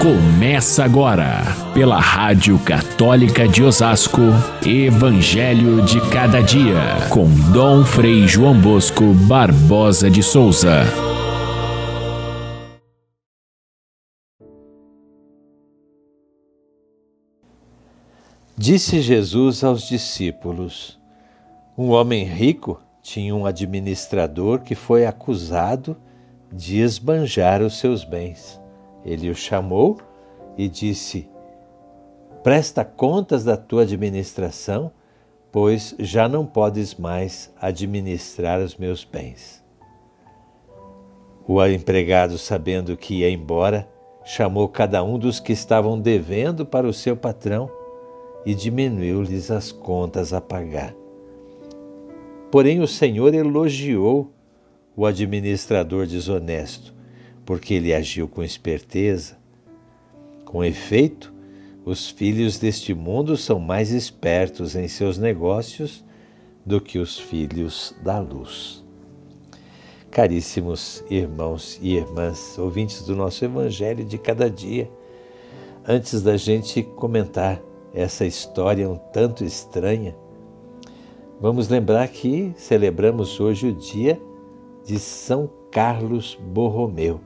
Começa agora, pela Rádio Católica de Osasco, Evangelho de Cada Dia, com Dom Frei João Bosco Barbosa de Souza. Disse Jesus aos discípulos: Um homem rico tinha um administrador que foi acusado de esbanjar os seus bens. Ele o chamou e disse: Presta contas da tua administração, pois já não podes mais administrar os meus bens. O empregado, sabendo que ia embora, chamou cada um dos que estavam devendo para o seu patrão e diminuiu-lhes as contas a pagar. Porém, o Senhor elogiou o administrador desonesto porque ele agiu com esperteza. Com efeito, os filhos deste mundo são mais espertos em seus negócios do que os filhos da luz. Caríssimos irmãos e irmãs, ouvintes do nosso Evangelho de cada dia, antes da gente comentar essa história um tanto estranha, vamos lembrar que celebramos hoje o dia de São Carlos Borromeu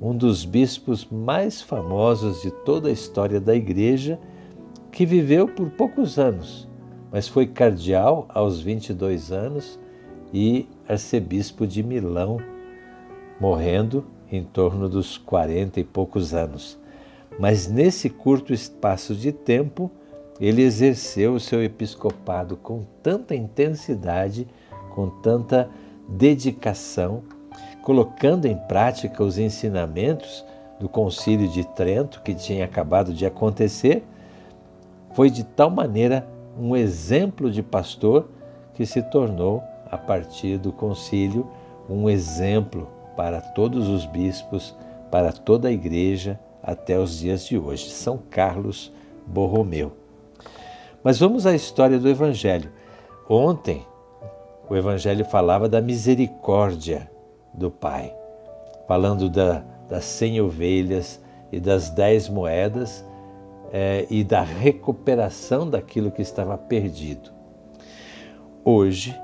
um dos bispos mais famosos de toda a história da Igreja, que viveu por poucos anos, mas foi cardeal aos 22 anos e arcebispo de Milão, morrendo em torno dos 40 e poucos anos. Mas nesse curto espaço de tempo, ele exerceu o seu episcopado com tanta intensidade, com tanta dedicação colocando em prática os ensinamentos do Concílio de Trento, que tinha acabado de acontecer, foi de tal maneira um exemplo de pastor que se tornou, a partir do concílio, um exemplo para todos os bispos, para toda a igreja até os dias de hoje. São Carlos Borromeu. Mas vamos à história do Evangelho. Ontem, o Evangelho falava da misericórdia do Pai, falando da, das cem ovelhas e das dez moedas é, e da recuperação daquilo que estava perdido. Hoje,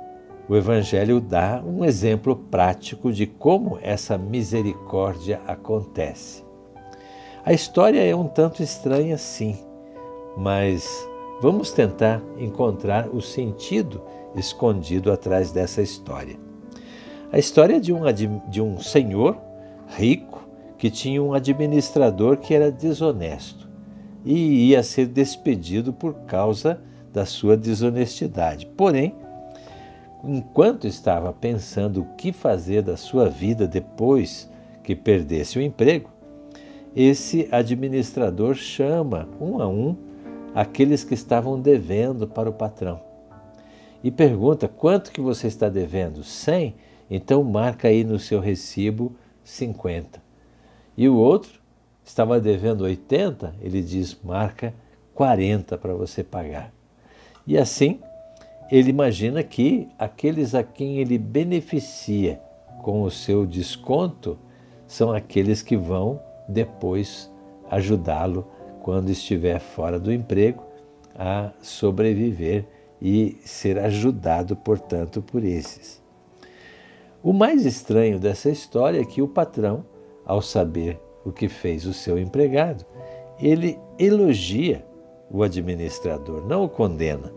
o Evangelho dá um exemplo prático de como essa misericórdia acontece. A história é um tanto estranha, sim, mas vamos tentar encontrar o sentido escondido atrás dessa história. A história de um, de um senhor rico que tinha um administrador que era desonesto e ia ser despedido por causa da sua desonestidade. Porém, enquanto estava pensando o que fazer da sua vida depois que perdesse o emprego, esse administrador chama um a um aqueles que estavam devendo para o patrão e pergunta: quanto que você está devendo? 100? Então marca aí no seu recibo 50. E o outro estava devendo 80, ele diz: marca 40 para você pagar. E assim, ele imagina que aqueles a quem ele beneficia com o seu desconto são aqueles que vão depois ajudá-lo quando estiver fora do emprego a sobreviver e ser ajudado, portanto, por esses. O mais estranho dessa história é que o patrão, ao saber o que fez o seu empregado, ele elogia o administrador, não o condena,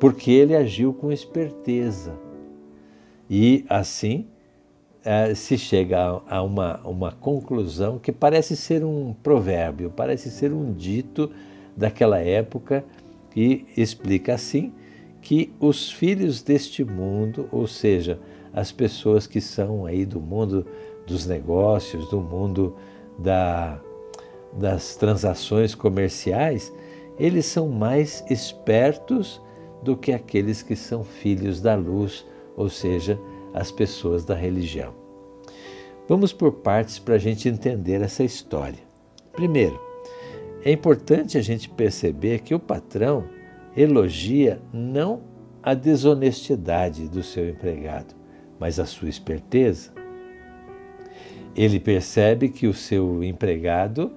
porque ele agiu com esperteza. E assim eh, se chega a uma, uma conclusão que parece ser um provérbio, parece ser um dito daquela época e explica assim que os filhos deste mundo, ou seja, as pessoas que são aí do mundo dos negócios, do mundo da, das transações comerciais, eles são mais espertos do que aqueles que são filhos da luz, ou seja, as pessoas da religião. Vamos por partes para a gente entender essa história. Primeiro, é importante a gente perceber que o patrão elogia não a desonestidade do seu empregado, mas a sua esperteza. Ele percebe que o seu empregado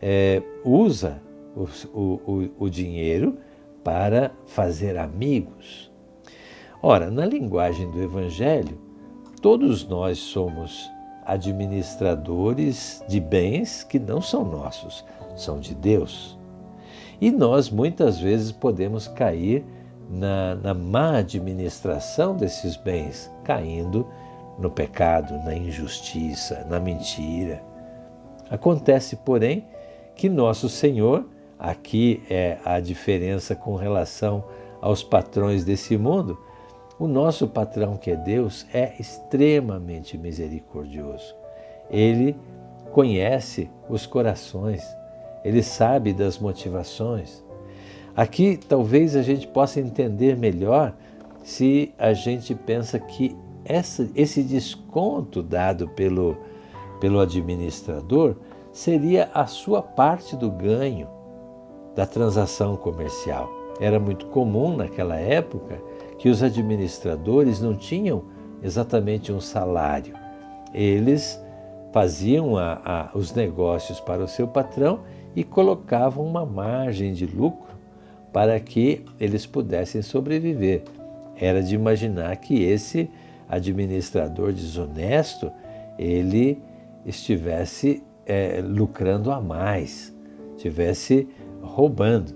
é, usa o, o, o dinheiro para fazer amigos. Ora, na linguagem do Evangelho, todos nós somos administradores de bens que não são nossos, são de Deus. E nós muitas vezes podemos cair na, na má administração desses bens, caindo no pecado, na injustiça, na mentira. Acontece, porém, que nosso Senhor, aqui é a diferença com relação aos patrões desse mundo, o nosso patrão, que é Deus, é extremamente misericordioso. Ele conhece os corações, ele sabe das motivações. Aqui talvez a gente possa entender melhor se a gente pensa que essa, esse desconto dado pelo, pelo administrador seria a sua parte do ganho da transação comercial. Era muito comum naquela época que os administradores não tinham exatamente um salário. Eles faziam a, a, os negócios para o seu patrão e colocavam uma margem de lucro para que eles pudessem sobreviver. Era de imaginar que esse administrador desonesto ele estivesse é, lucrando a mais, estivesse roubando.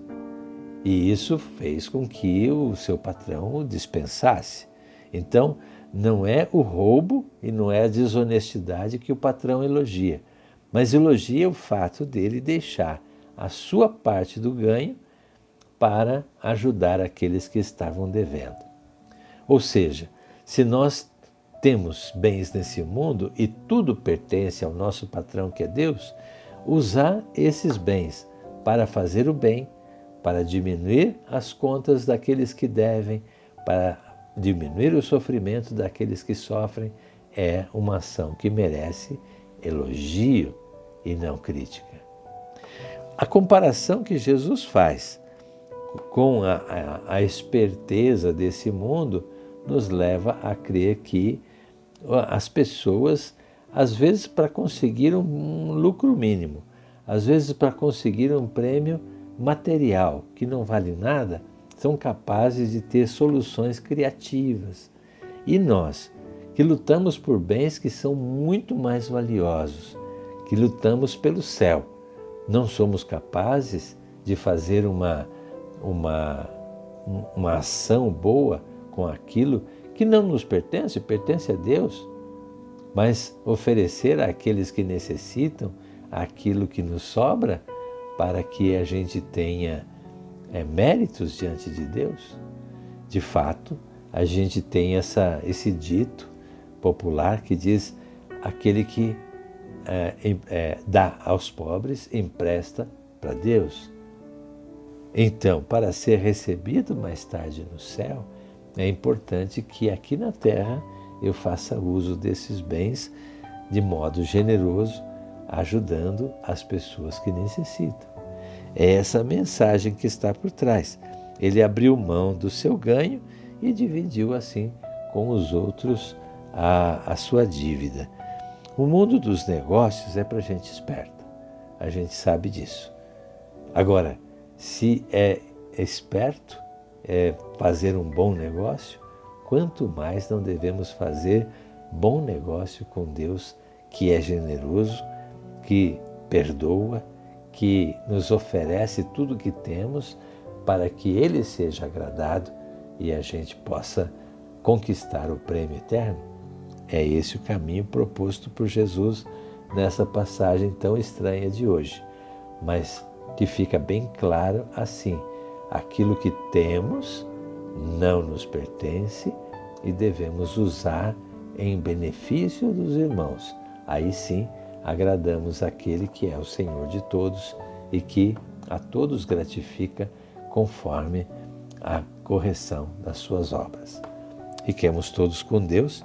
E isso fez com que o seu patrão o dispensasse. Então, não é o roubo e não é a desonestidade que o patrão elogia, mas elogia o fato dele deixar a sua parte do ganho para ajudar aqueles que estavam devendo. Ou seja, se nós temos bens nesse mundo e tudo pertence ao nosso patrão que é Deus, usar esses bens para fazer o bem, para diminuir as contas daqueles que devem, para diminuir o sofrimento daqueles que sofrem, é uma ação que merece elogio e não crítica. A comparação que Jesus faz com a, a, a esperteza desse mundo nos leva a crer que as pessoas, às vezes para conseguir um lucro mínimo, às vezes para conseguir um prêmio material que não vale nada, são capazes de ter soluções criativas. E nós, que lutamos por bens que são muito mais valiosos, que lutamos pelo céu, não somos capazes de fazer uma, uma, uma ação boa com aquilo que não nos pertence, pertence a Deus, mas oferecer àqueles que necessitam aquilo que nos sobra para que a gente tenha é, méritos diante de Deus. De fato, a gente tem essa, esse dito popular que diz: aquele que é, é, dá aos pobres empresta para Deus. Então, para ser recebido mais tarde no céu, é importante que aqui na terra eu faça uso desses bens de modo generoso, ajudando as pessoas que necessitam. É essa mensagem que está por trás. Ele abriu mão do seu ganho e dividiu assim com os outros a, a sua dívida. O mundo dos negócios é para gente esperta, a gente sabe disso. Agora, se é esperto, é fazer um bom negócio, quanto mais não devemos fazer bom negócio com Deus, que é generoso, que perdoa, que nos oferece tudo o que temos para que Ele seja agradado e a gente possa conquistar o prêmio eterno. É esse o caminho proposto por Jesus nessa passagem tão estranha de hoje, mas que fica bem claro assim: aquilo que temos não nos pertence e devemos usar em benefício dos irmãos. Aí sim agradamos aquele que é o Senhor de todos e que a todos gratifica conforme a correção das suas obras. Fiquemos todos com Deus.